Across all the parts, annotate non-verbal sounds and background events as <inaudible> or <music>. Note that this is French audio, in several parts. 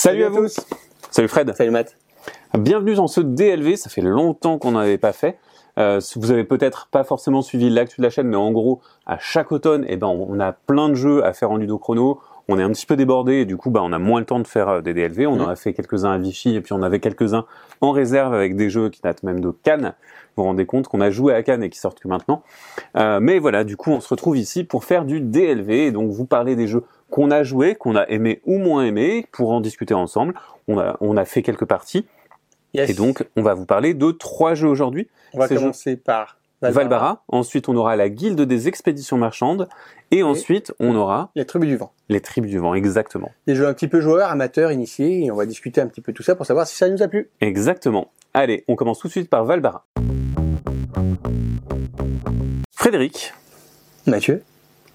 Salut, à, tous. Salut Fred. Salut Matt. Bienvenue dans ce DLV. Ça fait longtemps qu'on n'en avait pas fait. Euh, vous avez peut-être pas forcément suivi l'actu de la chaîne, mais en gros, à chaque automne, eh ben, on a plein de jeux à faire en ludo-chrono. On est un petit peu débordé et du coup, bah, on a moins le temps de faire euh, des DLV. On en a fait quelques-uns à Vichy et puis on avait quelques-uns en réserve avec des jeux qui datent même de Cannes. Vous vous rendez compte qu'on a joué à Cannes et qui sortent que maintenant. Euh, mais voilà, du coup, on se retrouve ici pour faire du DLV et donc vous parler des jeux qu'on a joué, qu'on a aimé ou moins aimé, pour en discuter ensemble. On a, on a fait quelques parties. Et donc, on va vous parler de trois jeux aujourd'hui. On va commencer par Valbara. Ensuite, on aura la Guilde des expéditions marchandes. Et, ensuite, on aura... Les Tribus du Vent. Les Tribus du Vent, exactement. Des jeux un petit peu joueurs, amateurs, initiés. Et on va discuter un petit peu tout ça pour savoir si ça nous a plu. Exactement. Allez, on commence tout de suite par Valbara. Frédéric. Mathieu.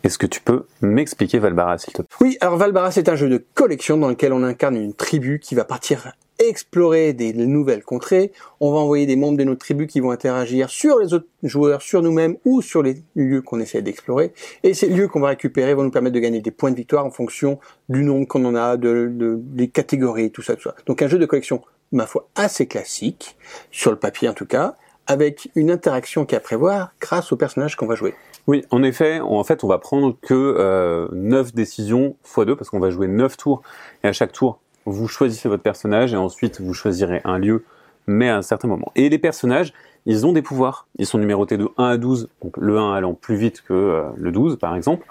Est-ce que tu peux m'expliquer Valbara, s'il te plaît? Oui, alors Valbara, c'est un jeu de collection dans lequel on incarne une tribu qui va partir explorer des nouvelles contrées. On va envoyer des membres de notre tribu qui vont interagir sur les autres joueurs, sur nous-mêmes ou sur les lieux qu'on essaie d'explorer. Et ces lieux qu'on va récupérer vont nous permettre de gagner des points de victoire en fonction du nombre qu'on en a, de, des catégories, tout ça, tout ça. Donc un jeu de collection, ma foi, assez classique, sur le papier en tout cas, avec une interaction qui à prévoir grâce au personnage qu'on va jouer. Oui, en effet, en fait, on va prendre que euh, 9 décisions x 2 parce qu'on va jouer 9 tours et à chaque tour, vous choisissez votre personnage et ensuite vous choisirez un lieu mais à un certain moment. Et les personnages, ils ont des pouvoirs. Ils sont numérotés de 1 à 12, donc le 1 allant plus vite que euh, le 12 par exemple.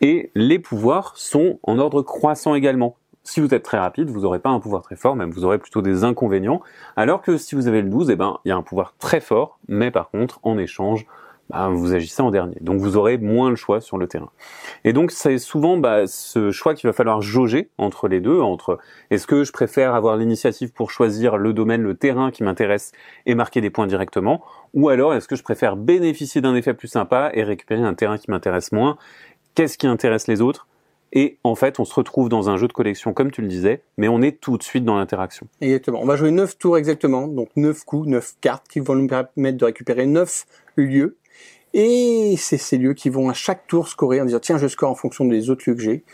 Et les pouvoirs sont en ordre croissant également. Si vous êtes très rapide, vous n'aurez pas un pouvoir très fort, même vous aurez plutôt des inconvénients. Alors que si vous avez le 12, eh ben, il y a un pouvoir très fort, mais par contre, en échange, bah, vous agissez en dernier. Donc vous aurez moins le choix sur le terrain. Et donc c'est souvent bah, ce choix qu'il va falloir jauger entre les deux, entre est-ce que je préfère avoir l'initiative pour choisir le domaine, le terrain qui m'intéresse et marquer des points directement, ou alors est-ce que je préfère bénéficier d'un effet plus sympa et récupérer un terrain qui m'intéresse moins? Qu'est-ce qui intéresse les autres? Et en fait, on se retrouve dans un jeu de collection, comme tu le disais, mais on est tout de suite dans l'interaction. Exactement. On va jouer 9 tours exactement, donc 9 coups, 9 cartes qui vont nous permettre de récupérer 9 lieux et c'est ces lieux qui vont à chaque tour scorer en disant tiens je score en fonction des autres lieux que j'ai.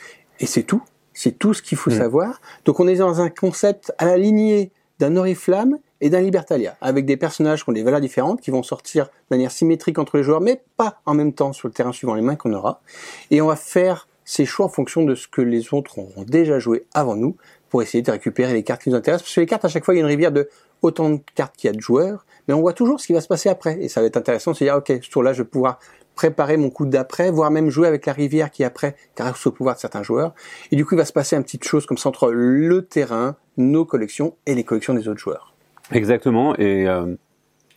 Et c'est tout. C'est tout ce qu'il faut mm. savoir. Donc on est dans un concept à la lignée d'un Oriflamme et d'un Libertalia, avec des personnages qui ont des valeurs différentes, qui vont sortir de manière symétrique entre les joueurs, mais pas en même temps sur le terrain suivant les mains qu'on aura. Et on va faire ces choix en fonction de ce que les autres auront déjà joué avant nous, pour essayer de récupérer les cartes qui nous intéressent. Parce que les cartes, à chaque fois, il y a une rivière de autant de cartes qu'il y a de joueurs, mais on voit toujours ce qui va se passer après. Et ça va être intéressant de se dire, ok, ce tour-là, je vais pouvoir préparer mon coup d'après, voire même jouer avec la rivière qui après, grâce au pouvoir de certains joueurs. Et du coup, il va se passer une petite chose comme ça entre le terrain, nos collections et les collections des autres joueurs. Exactement. Et euh,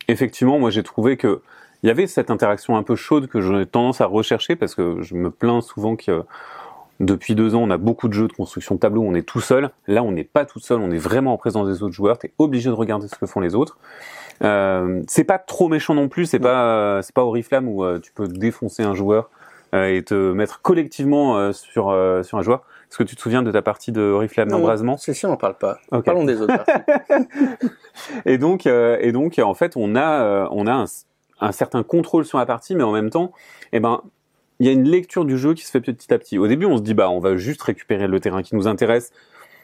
effectivement, moi, j'ai trouvé que il y avait cette interaction un peu chaude que j'ai tendance à rechercher parce que je me plains souvent que depuis deux ans, on a beaucoup de jeux de construction de tableau, on est tout seul. Là, on n'est pas tout seul, on est vraiment en présence des autres joueurs. Tu es obligé de regarder ce que font les autres. Euh, c'est pas trop méchant non plus. C'est pas c'est pas Oriflamme où euh, tu peux défoncer un joueur euh, et te mettre collectivement euh, sur sur un joueur. Est-ce que tu te souviens de ta partie de Oriflamme d'embrasement? C'est si on n'en parle pas. Parlons des autres. <laughs> et donc et donc en fait, on a on a un, un certain contrôle sur la partie, mais en même temps, eh ben il y a une lecture du jeu qui se fait petit à petit. Au début, on se dit bah on va juste récupérer le terrain qui nous intéresse.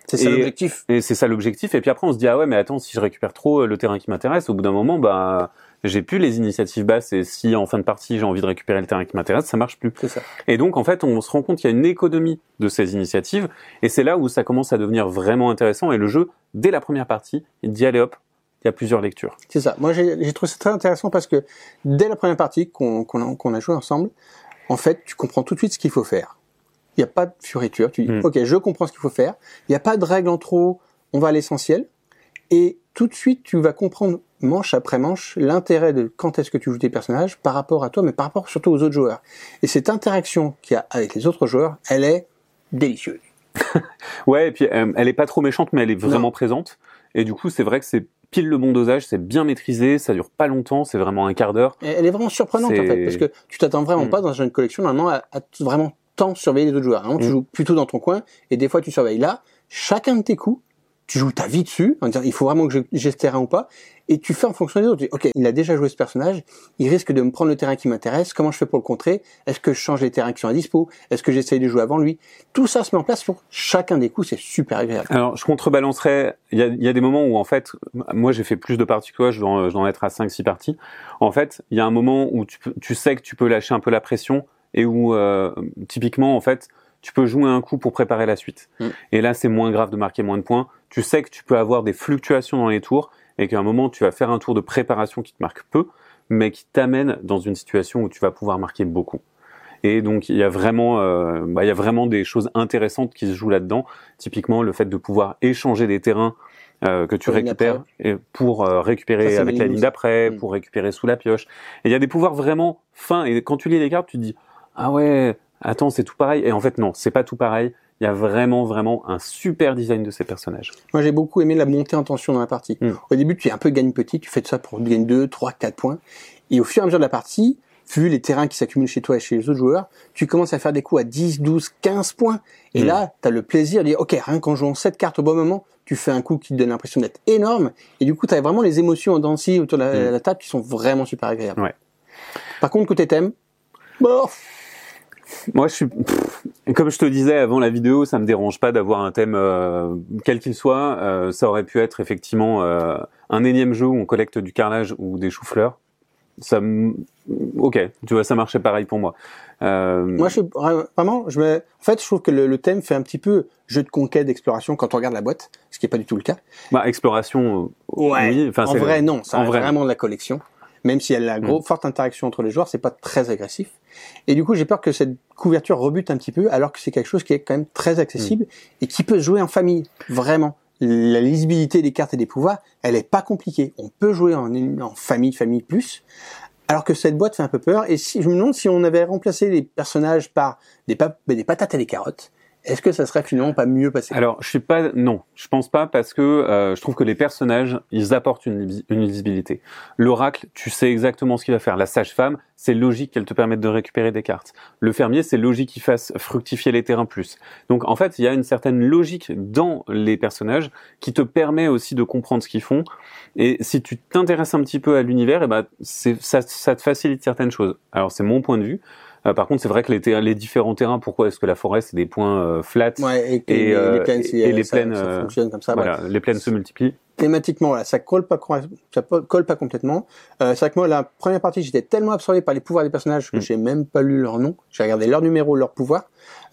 C'est ça l'objectif. Et c'est ça l'objectif. Et puis après, on se dit ah ouais mais attends si je récupère trop euh, le terrain qui m'intéresse, au bout d'un moment bah j'ai plus les initiatives basses et si en fin de partie j'ai envie de récupérer le terrain qui m'intéresse, ça marche plus. C'est ça. Et donc en fait, on se rend compte qu'il y a une économie de ces initiatives et c'est là où ça commence à devenir vraiment intéressant et le jeu dès la première partie, il dit allez hop, il y a plusieurs lectures. C'est ça. Moi, j'ai trouvé ça très intéressant parce que dès la première partie qu'on a, a, joué ensemble, en fait, tu comprends tout de suite ce qu'il faut faire. Il n'y a pas de fioriture. Tu dis, hmm. ok, je comprends ce qu'il faut faire. Il n'y a pas de règle en trop. On va à l'essentiel. Et tout de suite, tu vas comprendre manche après manche l'intérêt de quand est-ce que tu joues tes personnages par rapport à toi, mais par rapport surtout aux autres joueurs. Et cette interaction qu'il y a avec les autres joueurs, elle est délicieuse. <laughs> ouais, et puis euh, elle est pas trop méchante, mais elle est vraiment présente. Et du coup, c'est vrai que c'est pile le bon dosage, c'est bien maîtrisé, ça dure pas longtemps, c'est vraiment un quart d'heure. Elle est vraiment surprenante en fait, parce que tu t'attends vraiment mm. pas dans une collection normalement à, à vraiment tant surveiller les autres joueurs. tu mm. joues plutôt dans ton coin et des fois tu surveilles là. Chacun de tes coups tu joues ta vie dessus, en disant il faut vraiment que j'ai ce terrain ou pas, et tu fais en fonction des autres. ok, il a déjà joué ce personnage, il risque de me prendre le terrain qui m'intéresse, comment je fais pour le contrer? Est-ce que je change les terrains qui sont à dispo? Est-ce que j'essaye de jouer avant lui? Tout ça se met en place pour chacun des coups, c'est super agréable. Alors, je contrebalancerais, il y a, y a, des moments où en fait, moi j'ai fait plus de parties que toi, je dois, je dois en être à 5-6 parties. En fait, il y a un moment où tu, tu sais que tu peux lâcher un peu la pression, et où euh, typiquement en fait tu peux jouer un coup pour préparer la suite. Mm. Et là, c'est moins grave de marquer moins de points. Tu sais que tu peux avoir des fluctuations dans les tours et qu'à un moment, tu vas faire un tour de préparation qui te marque peu, mais qui t'amène dans une situation où tu vas pouvoir marquer beaucoup. Et donc, il y a vraiment, euh, bah, il y a vraiment des choses intéressantes qui se jouent là-dedans. Typiquement, le fait de pouvoir échanger des terrains euh, que tu récupères et pour euh, récupérer avec la ligne d'après, mm. pour récupérer sous la pioche. Et il y a des pouvoirs vraiment fins. Et quand tu lis les cartes, tu te dis ah ouais, attends, c'est tout pareil. Et en fait, non, c'est pas tout pareil. Il y a vraiment, vraiment un super design de ces personnages. Moi, j'ai beaucoup aimé la montée en tension dans la partie. Hmm. Au début, tu es un peu gagne petit, tu fais de ça pour gagner 2, 3, 4 points. Et au fur et à mesure de la partie, vu les terrains qui s'accumulent chez toi et chez les autres joueurs, tu commences à faire des coups à 10, 12, 15 points. Et hmm. là, tu as le plaisir de dire, OK, rien qu'en jouant cette carte au bon moment, tu fais un coup qui te donne l'impression d'être énorme. Et du coup, tu as vraiment les émotions en danse autour de la, hmm. la, table qui sont vraiment super agréables. Ouais. Par contre, côté thème, bon, moi, je suis, comme je te disais avant la vidéo, ça me dérange pas d'avoir un thème euh, quel qu'il soit. Euh, ça aurait pu être effectivement euh, un énième jeu où on collecte du carrelage ou des choux-fleurs. Ça, ok, tu vois, ça marchait pareil pour moi. Moi, je suis vraiment, je me, en fait, je trouve que le, thème fait un petit peu jeu de conquête, d'exploration quand on regarde la boîte, ce qui est pas du tout le cas. Bah, exploration. Ouais. Oui. Enfin, en vrai, non. Ça en vrai. vraiment de la collection même si elle a la mm. forte interaction entre les joueurs, c'est pas très agressif. Et du coup, j'ai peur que cette couverture rebute un petit peu, alors que c'est quelque chose qui est quand même très accessible mm. et qui peut jouer en famille, vraiment. La lisibilité des cartes et des pouvoirs, elle est pas compliquée. On peut jouer en, en famille, famille plus. Alors que cette boîte fait un peu peur. Et si je me demande si on avait remplacé les personnages par des, des patates et des carottes, est-ce que ça serait finalement pas mieux passé? Alors, je suis pas, non, je pense pas parce que euh, je trouve que les personnages, ils apportent une, une lisibilité. L'oracle, tu sais exactement ce qu'il va faire. La sage-femme, c'est logique qu'elle te permette de récupérer des cartes. Le fermier, c'est logique qu'il fasse fructifier les terrains plus. Donc, en fait, il y a une certaine logique dans les personnages qui te permet aussi de comprendre ce qu'ils font. Et si tu t'intéresses un petit peu à l'univers, et eh ben, ça, ça te facilite certaines choses. Alors, c'est mon point de vue. Euh, par contre, c'est vrai que les, les, différents terrains, pourquoi est-ce que la forêt c'est des points euh, flats et, et, les, les, plaines, et, les plaines, ça, fonctionne comme ça. Voilà, les plaines se multiplient. Thématiquement, là, ça colle pas, ça colle pas complètement. Euh, c'est vrai que moi, la première partie, j'étais tellement absorbé par les pouvoirs des personnages que mm. j'ai même pas lu leur nom. J'ai regardé leur numéro, leur pouvoir.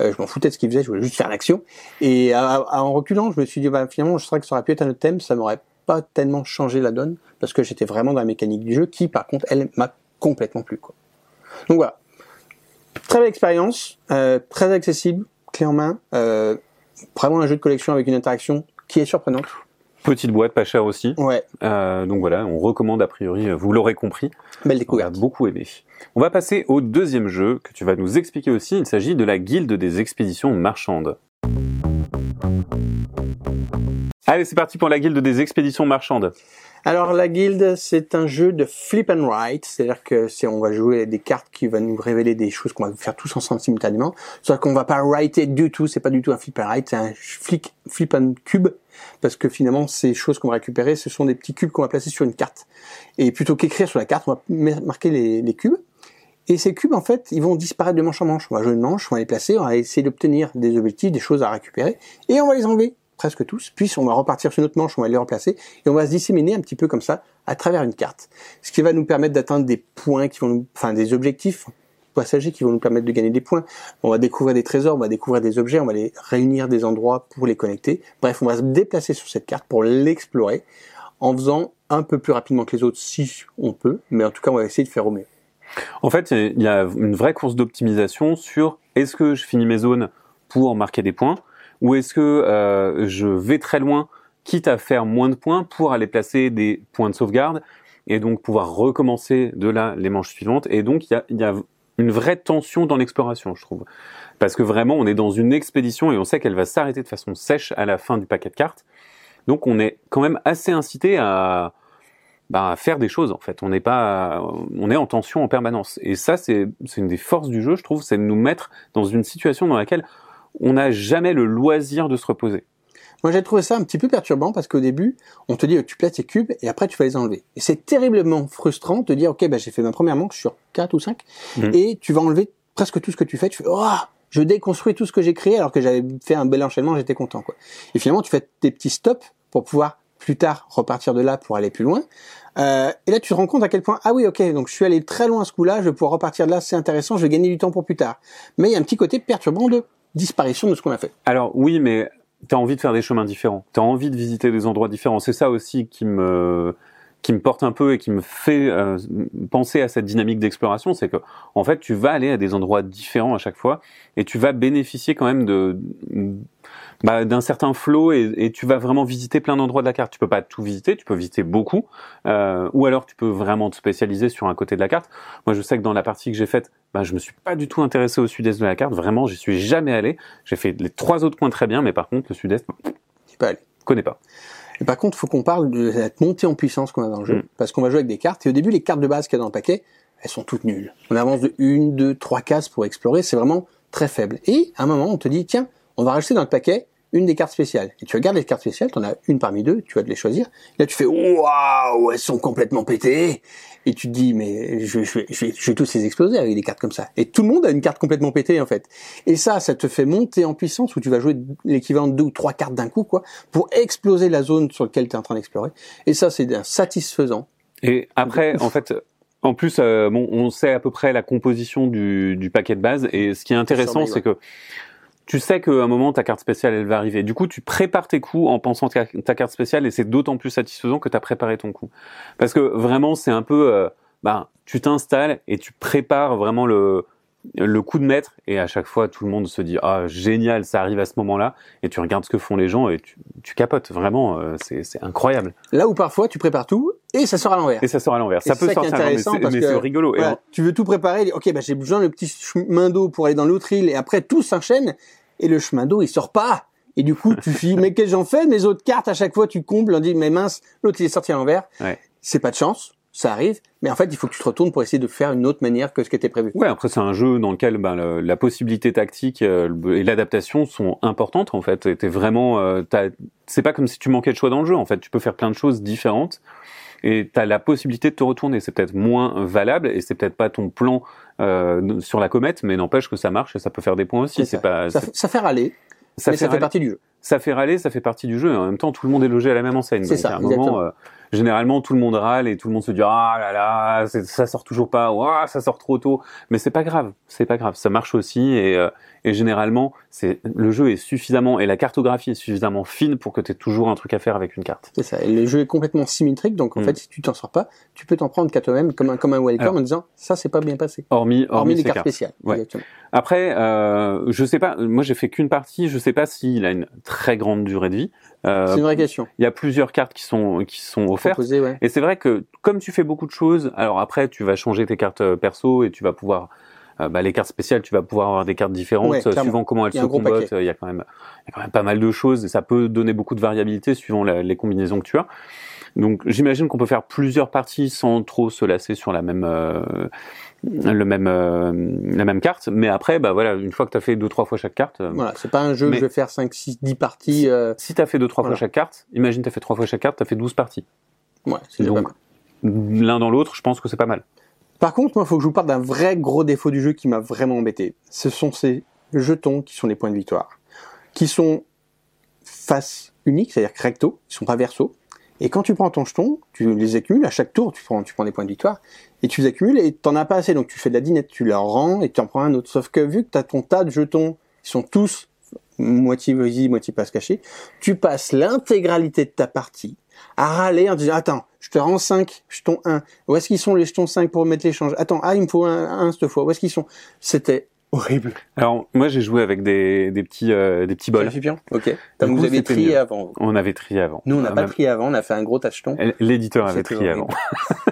Euh, je m'en foutais de ce qu'ils faisaient, je voulais juste faire l'action. Et en reculant, je me suis dit, bah, finalement, je sais que ça aurait pu être un autre thème, ça m'aurait pas tellement changé la donne parce que j'étais vraiment dans la mécanique du jeu qui, par contre, elle m'a complètement plu. Quoi. Donc voilà, Très belle expérience, euh, très accessible, clé en main. Euh, vraiment un jeu de collection avec une interaction qui est surprenante. Petite boîte, pas chère aussi. Ouais. Euh, donc voilà, on recommande a priori, vous l'aurez compris. Belle découverte. On a beaucoup aimé. On va passer au deuxième jeu que tu vas nous expliquer aussi. Il s'agit de la Guilde des expéditions marchandes. Allez, c'est parti pour la Guilde des expéditions marchandes. Alors la guilde, c'est un jeu de flip and write, c'est-à-dire que si on va jouer des cartes qui vont nous révéler des choses qu'on va faire tous ensemble simultanément, c'est-à-dire qu'on va pas writer du tout, c'est pas du tout un flip and write, c'est un flip, flip and cube, parce que finalement ces choses qu'on va récupérer, ce sont des petits cubes qu'on va placer sur une carte. Et plutôt qu'écrire sur la carte, on va marquer les, les cubes. Et ces cubes, en fait, ils vont disparaître de manche en manche. On va jouer une manche, on va les placer, on va essayer d'obtenir des objectifs, des choses à récupérer, et on va les enlever presque tous, puis on va repartir sur notre manche, on va les remplacer, et on va se disséminer un petit peu comme ça à travers une carte. Ce qui va nous permettre d'atteindre des points qui vont enfin des objectifs passagers qui vont nous permettre de gagner des points. On va découvrir des trésors, on va découvrir des objets, on va les réunir des endroits pour les connecter. Bref, on va se déplacer sur cette carte pour l'explorer en faisant un peu plus rapidement que les autres si on peut, mais en tout cas on va essayer de faire au mieux. En fait, il y a une vraie course d'optimisation sur est-ce que je finis mes zones pour marquer des points ou est-ce que euh, je vais très loin, quitte à faire moins de points pour aller placer des points de sauvegarde et donc pouvoir recommencer de là les manches suivantes? Et donc il y a, une vraie tension dans l'exploration, je trouve. Parce que vraiment, on est dans une expédition et on sait qu'elle va s'arrêter de façon sèche à la fin du paquet de cartes. Donc on est quand même assez incité à, bah, faire des choses en fait. On n'est pas, on est en tension en permanence. Et ça, c'est une des forces du jeu, je trouve, c'est de nous mettre dans une situation dans laquelle on n'a jamais le loisir de se reposer. Moi, j'ai trouvé ça un petit peu perturbant parce qu'au début, on te dit que tu places tes cubes et après tu vas les enlever. Et c'est terriblement frustrant de te dire, ok, bah, j'ai fait ma première manche sur 4 ou 5 Mhm. et tu vas enlever presque tout ce que tu fais. Tu fais, oh, je déconstruis tout ce que j'ai créé alors que j'avais fait un bel enchaînement, j'étais content, quoi. Et finalement, tu fais tes petits stops pour pouvoir plus tard repartir de là pour aller plus loin. Euh, et là, tu te rends compte à quel point, ah oui, ok, donc je suis allé très loin à ce coup-là, je vais pouvoir repartir de là, c'est intéressant, je vais gagner du temps pour plus tard. Mais il y a un petit côté perturbant de disparition de ce qu'on a fait. Alors oui, mais tu as envie de faire des chemins différents. Tu as envie de visiter des endroits différents. C'est ça aussi qui me qui me porte un peu et qui me fait euh, penser à cette dynamique d'exploration, c'est que en fait tu vas aller à des endroits différents à chaque fois et tu vas bénéficier quand même de bah, d'un certain flow et, et tu vas vraiment visiter plein d'endroits de la carte. Tu peux pas tout visiter, tu peux visiter beaucoup, euh, ou alors tu peux vraiment te spécialiser sur un côté de la carte. Moi, je sais que dans la partie que j'ai faite, bah, je me suis pas du tout intéressé au sud-est de la carte. Vraiment, j'y suis jamais allé. J'ai fait les trois autres coins très bien, mais par contre, le sud-est, Tu peux aller. je connais pas. Et par contre, faut qu'on parle de cette montée en puissance qu'on a dans le jeu. Mm. Parce qu'on va jouer avec des cartes. Et au début, les cartes de base qu'il y a dans le paquet, elles sont toutes nulles. On avance de une, deux, trois cases pour explorer. C'est vraiment très faible. Et à un moment, on te dit, tiens, on va rajouter dans le paquet une des cartes spéciales. Et tu regardes les cartes spéciales, tu en as une parmi deux, tu vas te les choisir. Et là, tu fais, waouh, elles sont complètement pétées. Et tu te dis, mais je, vais- je, je, je vais tous les exploser avec des cartes comme ça. Et tout le monde a une carte complètement pétée, en fait. Et ça, ça te fait monter en puissance où tu vas jouer l'équivalent de deux ou trois cartes d'un coup, quoi, pour exploser la zone sur laquelle tu es en train d'explorer. Et ça, c'est satisfaisant. Et après, en fait, en plus, euh, bon, on sait à peu près la composition du, du paquet de base. Et ce qui est intéressant, c'est que tu sais qu'à un moment, ta carte spéciale, elle va arriver. Du coup, tu prépares tes coups en pensant ta, ta carte spéciale et c'est d'autant plus satisfaisant que tu as préparé ton coup. Parce que vraiment, c'est un peu... euh, bah, tu t'installes et tu prépares vraiment le, le coup de maître et à chaque fois, tout le monde se dit « Ah, génial, ça arrive à ce moment-là » et tu regardes ce que font les gens et tu, tu capotes. Vraiment, euh, c'est c'est incroyable. Là où parfois, tu prépares tout et ça sort à l'envers. Et ça sort à l'envers. Ça peut ça sortir à l'envers, mais c'est rigolo. Et Voilà, tu veux tout préparer, ok, bah, j'ai besoin de petit chemin d'eau pour aller dans l'autre île, et après tout s'enchaîne, et le chemin d'eau il sort pas. Et du coup, tu <laughs> dis, mais qu'est-ce que j'en fais Mes autres cartes, à chaque fois, tu combles, on dit, mais mince, l'autre il est sorti à l'envers. Ouais. C'est pas de chance, ça arrive, mais en fait, il faut que tu te retournes pour essayer de faire une autre manière que ce qui était prévu. Ouais, après c'est un jeu dans lequel ben, le- la possibilité tactique euh, et l'adaptation sont importantes en fait. T'es vraiment, euh, t'as- c'est pas comme si tu manquais de choix dans le jeu. En fait, tu peux faire plein de choses différentes et t'as la possibilité de te retourner. C'est peut-être moins valable et c'est peut-être pas ton plan euh, sur la comète, mais n'empêche que ça marche et ça peut faire des points aussi. C'est ça. pas, Ça, fait râler, ça mais fait ça fait râler- partie du jeu. Ça fait râler, ça fait partie du jeu. En même temps, tout le monde est logé à la même enseigne. C'est ça, à un moment, euh, généralement, tout le monde râle et tout le monde se dit ah là là, ça sort toujours pas, Ouah, ça sort trop tôt. Mais c'est pas grave, c'est pas grave, ça marche aussi. Et, euh, et généralement, c'est le jeu est suffisamment et la cartographie est suffisamment fine pour que tu aies toujours un truc à faire avec une carte. C'est ça. Et le jeu est complètement symétrique, donc en Mm. fait, si tu t'en sors pas, tu peux t'en prendre qu'à toi-même comme un, comme un welcome Alors. en disant, ça, c'est pas bien passé. Hormis, hormis, Hormis les cartes cartes. spéciales. Ouais. Après, euh, je sais pas. Moi, j'ai fait qu'une partie. Je sais pas s'il a une très grande durée de vie. Euh, C'est une vraie question. Il y a plusieurs cartes qui sont qui sont offertes. Ouais. Et c'est vrai que comme tu fais beaucoup de choses, alors après tu vas changer tes cartes euh, perso et tu vas pouvoir euh, bah, les cartes spéciales, tu vas pouvoir avoir des cartes différentes Ouais, suivant comment elles se combattent. Il y a quand même il y a quand même pas mal de choses et ça peut donner beaucoup de variabilité suivant la- les combinaisons que tu as. Donc j'imagine qu'on peut faire plusieurs parties sans trop se lasser sur la même euh, le même euh, la même carte, mais après bah voilà, une fois que tu as fait deux trois fois chaque carte, euh, Voilà, c'est pas un jeu que je vais faire 5, 6, 10 parties. Si tu as fait deux trois Voilà. fois chaque carte, imagine tu as fait trois fois chaque carte, tu as fait 12 parties. Ouais, c'est Donc. L'un dans l'autre, je pense que c'est pas mal. Par contre, moi, il faut que je vous parle d'un vrai gros défaut du jeu qui m'a vraiment embêté. Ce sont ces jetons qui sont les points de victoire, qui sont face unique, c'est-à-dire recto, ils sont pas verso. Et quand tu prends ton jeton, tu les accumules à chaque tour, tu prends, tu prends des points de victoire, et tu les accumules et t'en as pas assez, donc tu fais de la dinette, tu leur rends et tu en prends un autre. Sauf que vu que tu as ton tas de jetons, ils sont tous moitié visibles, moitié pas se cacher, tu passes l'intégralité de ta partie à râler en disant attends, je te rends 5 jetons 1. Où est-ce qu'ils sont les jetons 5 pour mettre l'échange? Attends, ah il me faut un, un cette fois. Où est-ce qu'ils sont? C'était horrible. Alors moi j'ai joué avec des, des petits euh, des petits bols. Ok. Du vous avez trié mieux. avant. vous. On avait trié avant. Nous on n'a Euh, pas même- trié avant, on a fait un gros jetons. L'éditeur avait trié horrible.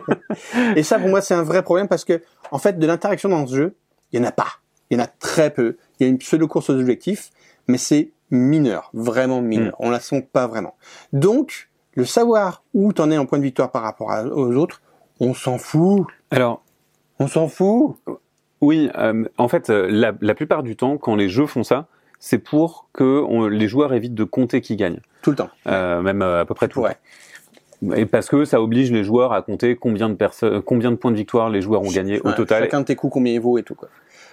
avant. <laughs> Et ça pour moi c'est un vrai problème parce que en fait de l'interaction dans ce jeu, il y en a pas. Il y en a très peu. Il y a une pseudo course aux objectifs, mais c'est mineur, vraiment mineur. On la sent pas vraiment. Donc le savoir où t'en es en point de victoire par rapport à- aux autres, on s'en fout. Alors On s'en fout. Oui, euh, en fait euh, la, la plupart du temps quand les jeux font ça, c'est pour que on- les joueurs évitent de compter qui gagne, Tout le temps. Euh, même euh, à peu près tout. le Ouais. Et parce que ça oblige les joueurs à compter combien de personnes, combien de points de victoire les joueurs ont gagné au total. Chacun de tes coups, combien il vaut et tout, quoi.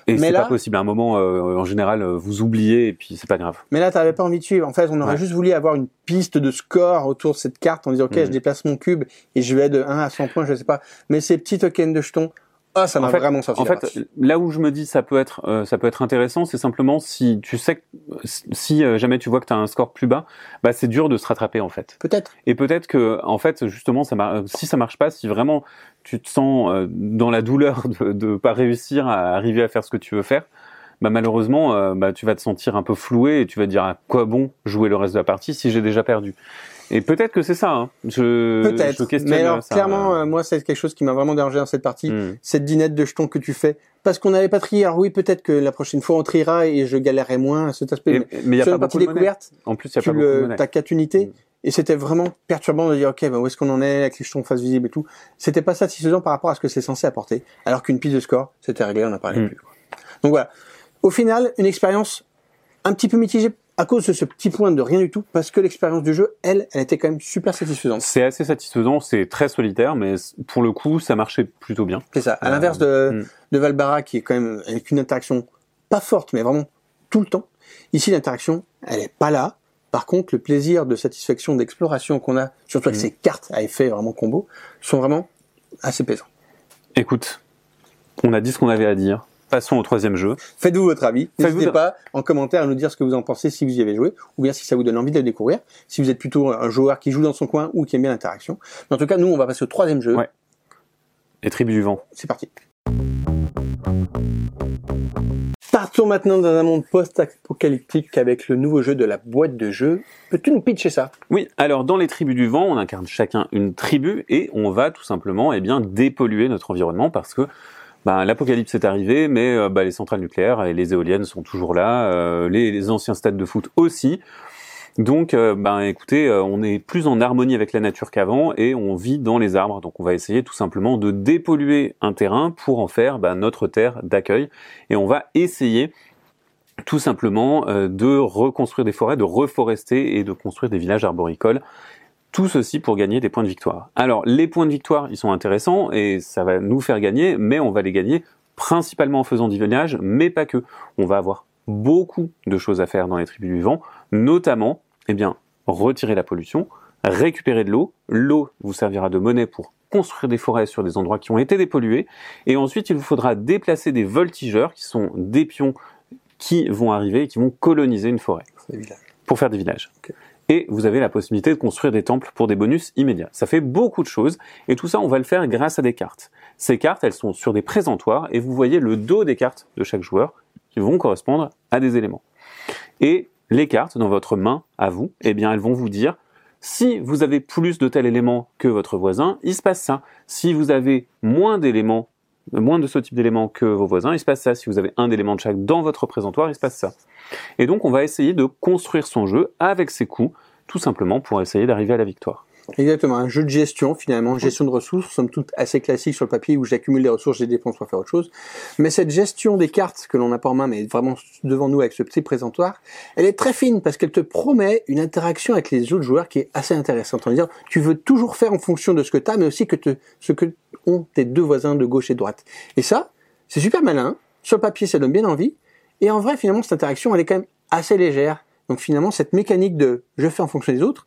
Et c'est pas possible. À un moment, euh, en général, euh, vous oubliez et puis c'est pas grave. Mais là, t'avais pas envie de suivre. En fait, on aurait Ouais. juste voulu avoir une piste de score autour de cette carte en disant, OK, Mhm. je déplace mon cube et je vais de 1 à 100 points, je sais pas. Mais ces petits tokens de jetons, ah, ça m'a En fait- vraiment sorti En fait, là où je me dis ça peut être euh, ça peut être intéressant, c'est simplement si tu sais que si euh, jamais tu vois que tu as un score plus bas, bah c'est dur de se rattraper en fait. Peut-être. Et peut-être que en fait justement ça mar- si ça marche pas, si vraiment tu te sens euh, dans la douleur de de pas réussir à arriver à faire ce que tu veux faire, bah malheureusement euh, bah tu vas te sentir un peu floué et tu vas te dire à quoi bon jouer le reste de la partie si j'ai déjà perdu? Et peut-être que c'est ça. Hein. Je, je Peut-être. questionne Mais alors, ça. clairement, euh, moi, c'est quelque chose qui m'a vraiment dérangé dans cette partie. Hmm. Cette dinette de jetons que tu fais. Parce qu'on n'avait pas trié. Alors oui, peut-être que la prochaine fois, on triera et je galérerai moins à cet aspect. Et- mais il y a pas partie beaucoup de monnaie. découverte, En plus, il y a tu pas beaucoup de monnaie. t'as quatre unités. Mm. Et c'était vraiment perturbant de dire, ok, ben où est-ce qu'on en est avec les jetons face visible et tout. C'était pas satisfaisant par rapport à ce que c'est censé apporter. Alors qu'une piste de score, c'était réglé, on n'en parlait Mm. plus. quoi. Donc voilà. Au final, une expérience un petit peu mitigée à cause de ce petit point de rien du tout, parce que l'expérience du jeu, elle, elle était quand même super satisfaisante. C'est assez satisfaisant, c'est très solitaire, mais pour le coup, ça marchait plutôt bien. C'est ça. À Euh, l'inverse de, mm. de Valbara, qui est quand même avec une interaction pas forte, mais vraiment tout le temps. Ici, l'interaction, elle est pas là. Par contre, le plaisir de satisfaction, d'exploration qu'on a, surtout avec Mm. ces cartes à effet vraiment combo, sont vraiment assez plaisants. Écoute, on a dit ce qu'on avait à dire. Passons au troisième jeu. Faites-vous votre avis. N'hésitez de- pas en commentaire à nous dire ce que vous en pensez si vous y avez joué, ou bien si ça vous donne envie de le découvrir. Si vous êtes plutôt un joueur qui joue dans son coin ou qui aime bien l'interaction. Mais en tout cas, nous, on va passer au troisième jeu. Ouais. Les tribus du vent. C'est parti. Partons maintenant dans un monde post-apocalyptique avec le nouveau jeu de la boîte de jeu. Peux-tu nous pitcher ça? Oui, alors dans les tribus du vent, on incarne chacun une tribu et on va tout simplement eh bien dépolluer notre environnement parce que ben, l'apocalypse est arrivé, mais euh, bah, les centrales nucléaires et les éoliennes sont toujours là, euh, les, anciens stades de foot aussi. Donc, ben écoutez, on est plus en harmonie avec la nature qu'avant et on vit dans les arbres. Donc, on va essayer tout simplement de dépolluer un terrain pour en faire ben, notre terre d'accueil et on va essayer tout simplement de reconstruire des forêts, de reforester et de construire des villages arboricoles. Tout ceci pour gagner des points de victoire. Alors, les points de victoire, ils sont intéressants et ça va nous faire gagner, mais on va les gagner principalement en faisant du village, mais pas que. On va avoir beaucoup de choses à faire dans les tribus vent, notamment, eh bien, retirer la pollution, récupérer de l'eau. L'eau vous servira de monnaie pour construire des forêts sur des endroits qui ont été dépollués. Et ensuite, il vous faudra déplacer des voltigeurs, qui sont des pions qui vont arriver et qui vont coloniser une forêt pour faire des villages. Et vous avez la possibilité de construire des temples pour des bonus immédiats. Ça fait beaucoup de choses et tout ça on va le faire grâce à des cartes. Ces cartes elles sont sur des présentoirs et vous voyez le dos des cartes de chaque joueur qui vont correspondre à des éléments. Et les cartes dans votre main à vous, eh bien elles vont vous dire si vous avez plus de tel élément que votre voisin, il se passe ça. Si vous avez moins d'éléments, moins de ce type d'éléments que vos voisins, il se passe ça. Si vous avez un élément de chaque dans votre présentoir, il se passe ça. Et donc, on va essayer de construire son jeu avec ses coups, tout simplement pour essayer d'arriver à la victoire. Exactement, un jeu de gestion finalement, gestion de ressources, somme toute assez classique sur le papier où j'accumule des ressources, je les dépense pour faire autre chose. Mais cette gestion des cartes que l'on n'a pas en main, mais vraiment devant nous avec ce petit présentoir, elle est très fine parce qu'elle te promet une interaction avec les autres joueurs qui est assez intéressante. On va dire, tu veux toujours faire en fonction de ce que tu as, mais aussi que te, ce que ont tes deux voisins de gauche et de droite. Et ça, c'est super malin. Sur le papier, ça donne bien envie. Et en vrai, finalement, cette interaction, elle est quand même assez légère. Donc finalement, cette mécanique de je fais en fonction des autres,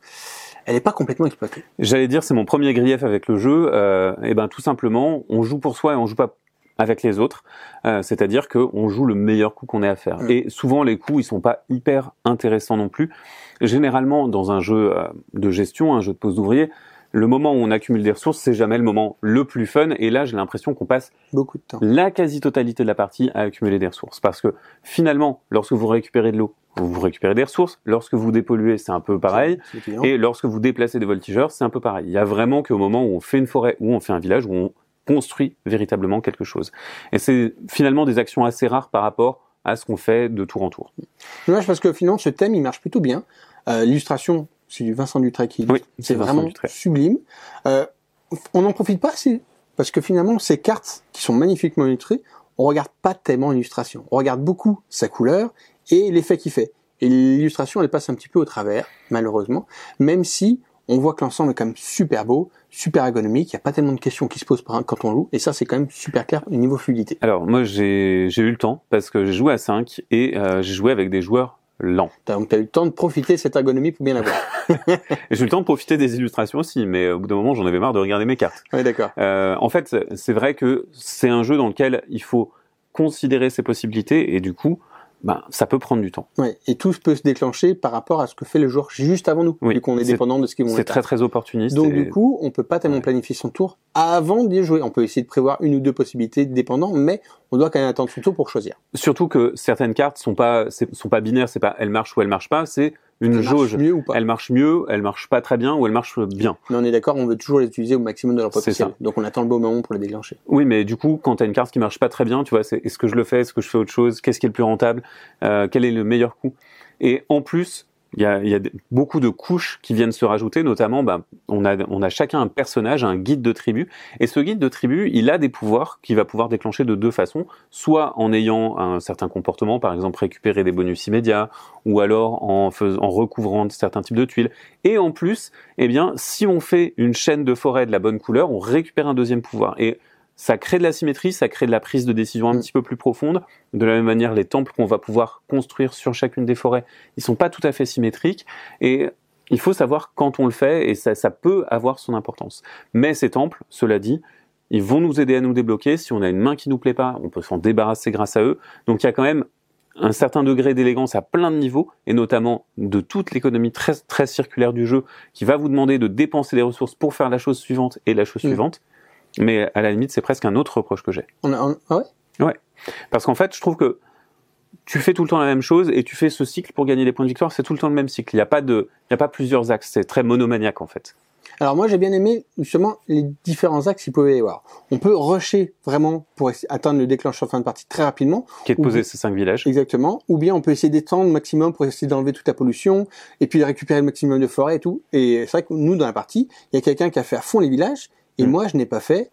elle n'est pas complètement exploitée. J'allais dire, c'est mon premier grief avec le jeu. Euh, et ben, tout simplement, on joue pour soi et on joue pas avec les autres. Euh, C'est-à-dire qu'on joue le meilleur coup qu'on ait à faire. Mm. Et souvent, les coups, ils sont pas hyper intéressants non plus. Généralement, dans un jeu euh, de gestion, un jeu de pose d'ouvrier, le moment où on accumule des ressources, c'est jamais le moment le plus fun. Et là, j'ai l'impression qu'on passe Beaucoup de temps. la quasi-totalité de la partie à accumuler des ressources. Parce que finalement, lorsque vous récupérez de l'eau, vous récupérez des ressources. Lorsque vous dépolluez, c'est un peu pareil. Et lorsque vous déplacez des voltigeurs, c'est un peu pareil. Il y a vraiment qu'au moment où on fait une forêt, où on fait un village, où on construit véritablement quelque chose. Et c'est finalement des actions assez rares par rapport à ce qu'on fait de tour en tour. Dommage parce que finalement ce thème il marche plutôt bien. Euh, L'illustration c'est du Vincent Dutray qui Oui, c'est vraiment Dutray. sublime. Euh, on n'en profite pas assez parce que finalement ces cartes qui sont magnifiquement illustrées, on regarde pas tellement l'illustration. On regarde beaucoup sa couleur et l'effet qu'il fait. Et l'illustration, elle passe un petit peu au travers, malheureusement, même si on voit que l'ensemble est quand même super beau, super ergonomique, il n'y a pas tellement de questions qui se posent quand on joue, et ça c'est quand même super clair au niveau fluidité. Alors moi j'ai eu le temps, parce que j'ai joué à 5, et euh, j'ai joué avec des joueurs lents. Donc tu as eu le temps de profiter de cette ergonomie pour bien la voir. <laughs> j'ai eu le temps de profiter des illustrations aussi, mais au bout d'un moment j'en avais marre de regarder mes cartes. Oui d'accord. Euh, en fait c'est vrai que c'est un jeu dans lequel il faut considérer ses possibilités, et du coup ben, ça peut prendre du temps. Ouais, et tout peut se déclencher par rapport à ce que fait le joueur juste avant nous, vu qu'on est, dépendant de ce qu'ils vont C'est très très opportuniste. Donc du coup, on peut pas tellement planifier son tour avant d'y jouer. On peut essayer de prévoir une ou deux possibilités dépendant, mais on doit quand même attendre son tour pour choisir. Surtout que certaines cartes sont pas sont pas binaires, c'est pas elle marche ou elle marche pas, c'est une elle jauge. Marche mieux ou pas. Elle marche mieux, elle marche pas très bien ou elle marche bien. Mais on est d'accord, on veut toujours les utiliser au maximum de leur potentiel. Ça. Donc on attend le bon moment pour les déclencher. Oui, mais du coup, quand tu as une carte qui marche pas très bien, tu vois, c'est est-ce que je le fais, est-ce que je fais autre chose, qu'est-ce qui est le plus rentable, euh, quel est le meilleur coup? Et en plus, il y a, beaucoup de couches qui viennent se rajouter, notamment, bah, on, a, chacun un personnage, un guide de tribu, et ce guide de tribu, il a des pouvoirs qu'il va pouvoir déclencher de deux façons, soit en ayant un certain comportement, par exemple récupérer des bonus immédiats, ou alors en, en recouvrant certains types de tuiles, et en plus, eh bien, si on fait une chaîne de forêt de la bonne couleur, on récupère un deuxième pouvoir. Et ça crée de la symétrie, ça crée de la prise de décision un petit peu plus profonde. De la même manière, les temples qu'on va pouvoir construire sur chacune des forêts, ils sont pas tout à fait symétriques et il faut savoir quand on le fait et ça, ça peut avoir son importance. Mais ces temples, cela dit, ils vont nous aider à nous débloquer. Si on a une main qui nous plaît pas, on peut s'en débarrasser grâce à eux. Donc il y a quand même un certain degré d'élégance à plein de niveaux, et notamment de toute l'économie très, très circulaire du jeu, qui va vous demander de dépenser des ressources pour faire la chose suivante et la chose mmh. suivante. Mais à la limite, c'est presque un autre reproche que j'ai. On a, on, ah ouais? Ouais. Parce qu'en fait, je trouve que tu fais tout le temps la même chose et tu fais ce cycle pour gagner des points de victoire, c'est tout le temps le même cycle. Il n'y a pas de, il y a pas plusieurs axes. C'est très monomaniaque en fait. Alors moi j'ai bien aimé justement les différents axes qu'il pouvait y avoir. On peut rusher vraiment pour atteindre le déclencheur fin de partie très rapidement. Qui est de poser ces cinq villages. Exactement. Ou bien on peut essayer d'étendre le maximum pour essayer d'enlever toute la pollution et puis de récupérer le maximum de forêt et tout. Et c'est vrai que nous dans la partie, il y a quelqu'un qui a fait à fond les villages et mmh. moi je n'ai pas fait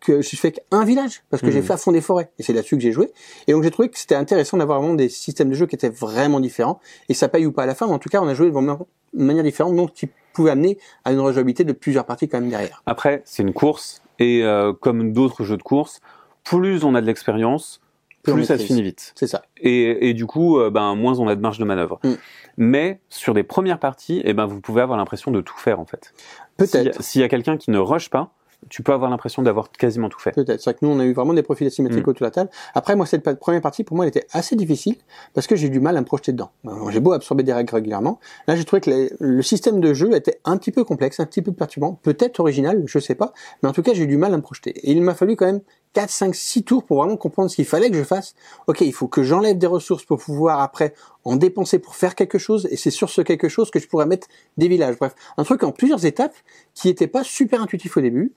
que j'ai fait qu'un village parce que mmh. j'ai fait à fond des forêts et c'est là-dessus que j'ai joué et donc j'ai trouvé que c'était intéressant d'avoir vraiment des systèmes de jeu qui étaient vraiment différents et ça paye ou pas à la fin mais en tout cas on a joué de manière différente donc qui pouvait amener à une rejouabilité de plusieurs parties quand même derrière. Après c'est une course et euh, comme d'autres jeux de course plus on a de l'expérience plus, ça se finit vite. C'est ça. Et, et, du coup, euh, ben moins on a de marge de manœuvre. Mm. Mais sur des premières parties, eh ben vous pouvez avoir l'impression de tout faire en fait. Peut-être. S'il y, y, a quelqu'un qui ne rush pas, tu peux avoir l'impression d'avoir quasiment tout fait. Peut-être. C'est vrai que nous, on a eu vraiment des profils asymétriques mm. autour de la table. Après, moi, cette première partie, pour moi, elle était assez difficile parce que j'ai eu du mal à me projeter dedans. J'ai beau absorber des règles régulièrement. Là, j'ai trouvé que le système de jeu était un petit peu complexe, un petit peu perturbant, peut-être original, je sais pas. Mais en tout cas, j'ai eu du mal à me projeter. Et il m'a fallu quand même 4, 5, 6 tours pour vraiment comprendre ce qu'il fallait que je fasse. Ok, il faut que j'enlève des ressources pour pouvoir après en dépenser pour faire quelque chose, et c'est sur ce quelque chose que je pourrais mettre des villages. Bref, un truc en plusieurs étapes qui n'était pas super intuitif au début,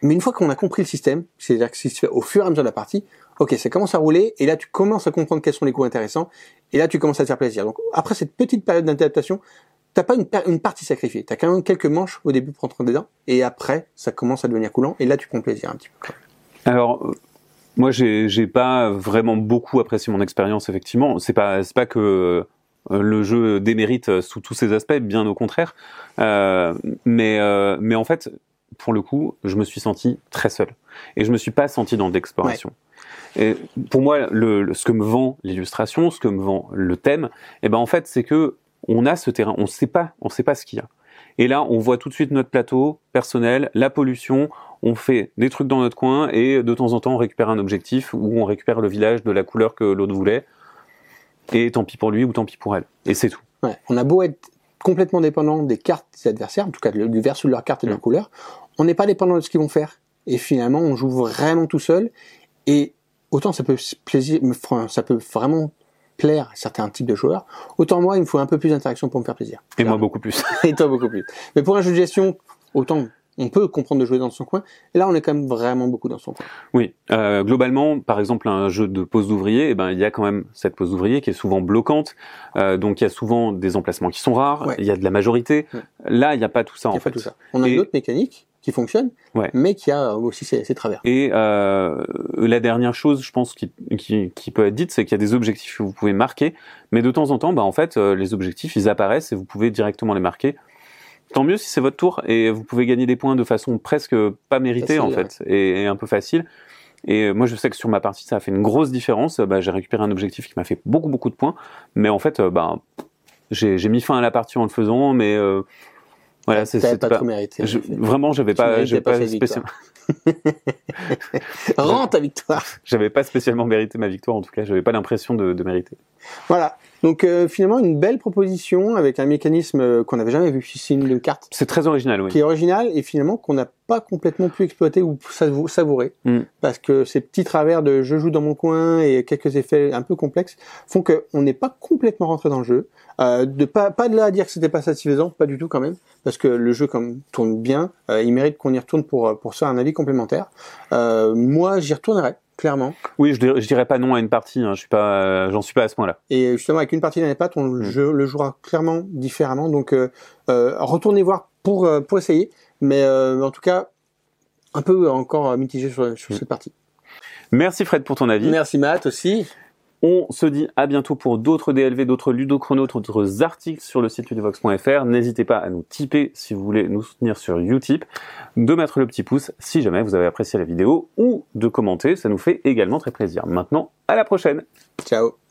mais une fois qu'on a compris le système, c'est-à-dire que si tu fais au fur et à mesure de la partie, ok, ça commence à rouler, et là tu commences à comprendre quels sont les coups intéressants, et là tu commences à te faire plaisir. Donc après cette petite période d'adaptation, t'as pas une, une, partie sacrifiée, t'as quand même quelques manches au début pour rentrer dedans, et après ça commence à devenir coulant, et là tu prends plaisir un petit peu. Alors, moi, j'ai pas vraiment beaucoup apprécié mon expérience. Effectivement, c'est pas c'est pas que euh, le jeu démérite sous tous ses aspects, bien au contraire. Euh, mais euh, mais en fait, pour le coup, je me suis senti très seul et je me suis pas senti dans l'exploration. Ouais. Et pour moi, le, le, ce que me vend l'illustration, ce que me vend le thème, eh ben en fait, c'est que on a ce terrain, on sait pas, on sait pas ce qu'il y a. Et là, on voit tout de suite notre plateau personnel, la pollution, on fait des trucs dans notre coin et de temps en temps on récupère un objectif ou on récupère le village de la couleur que l'autre voulait. Et tant pis pour lui ou tant pis pour elle. Et c'est tout. Ouais. On a beau être complètement dépendant des cartes des adversaires, en tout cas du verso de leur carte et de leur couleur, on n'est pas dépendant de ce qu'ils vont faire. Et finalement, on joue vraiment tout seul. Et autant ça peut plaisir, ça peut vraiment plaire à certains types de joueurs, autant moi, il me faut un peu plus d'interaction pour me faire plaisir. Et moi, beaucoup plus. <laughs> et toi, beaucoup plus. Mais pour un jeu de gestion, autant on peut comprendre de jouer dans son coin. Et là, on est quand même vraiment beaucoup dans son coin. Oui, euh, globalement, par exemple, un jeu de pose d'ouvrier, eh ben, il y a quand même cette pose d'ouvrier qui est souvent bloquante. Euh, donc, il y a souvent des emplacements qui sont rares. Ouais. Il y a de la majorité. Ouais. Là, il n'y a pas tout ça il en fait. Tout ça. On a Et... une autre mécanique qui fonctionne, Ouais. mais qui a aussi ses, ses travers. Et euh, la dernière chose, je pense, qui, qui, qui peut être dite, c'est qu'il y a des objectifs que vous pouvez marquer, mais de temps en temps, bah, en fait, euh, les objectifs, ils apparaissent et vous pouvez directement les marquer. Tant mieux si c'est votre tour et vous pouvez gagner des points de façon presque pas méritée Facile, en fait et, et un peu facile. Et euh, moi, je sais que sur ma partie, ça a fait une grosse différence. Bah, j'ai récupéré un objectif qui m'a fait beaucoup beaucoup de points, mais en fait, euh, bah, j'ai mis fin à la partie en le faisant, mais euh, voilà, c'est pas, pas. trop mérité. je- vraiment, j'avais pas, j'avais pas pas, spécialement, <laughs> Rends ta victoire. <laughs> j'avais pas spécialement mérité ma victoire. En tout cas, j'avais pas l'impression de, de mériter. Voilà. Donc euh, finalement une belle proposition avec un mécanisme euh, qu'on n'avait jamais vu, système de cartes, C'est très original, oui. qui est original et finalement qu'on n'a pas complètement pu exploiter ou savou- savourer, Mm. parce que ces petits travers de je joue dans mon coin et quelques effets un peu complexes font qu'on n'est pas complètement rentré dans le jeu. Euh, de pas pas de là à dire que c'était pas satisfaisant, pas du tout quand même, parce que le jeu comme tourne bien, euh, il mérite qu'on y retourne pour pour ça un avis complémentaire. Euh, moi j'y retournerai clairement. Oui, je dirais, je dirais pas non à une partie. Hein. Je suis pas, euh, j'en suis pas à ce point-là. Et justement, avec une partie d'un pattes, on le Mm. jeu- le jouera clairement différemment. Donc, euh, euh, retournez voir pour, euh, pour essayer. Mais euh, en tout cas, un peu encore mitigé sur, sur Mm. cette partie. Merci Fred pour ton avis. Merci Matt aussi. On se dit à bientôt pour d'autres DLV, d'autres ludochronos, d'autres articles sur le site ludovox.fr. N'hésitez pas à nous tiper si vous voulez nous soutenir sur Utip, de mettre le petit pouce si jamais vous avez apprécié la vidéo ou de commenter, ça nous fait également très plaisir. Maintenant, à la prochaine. Ciao.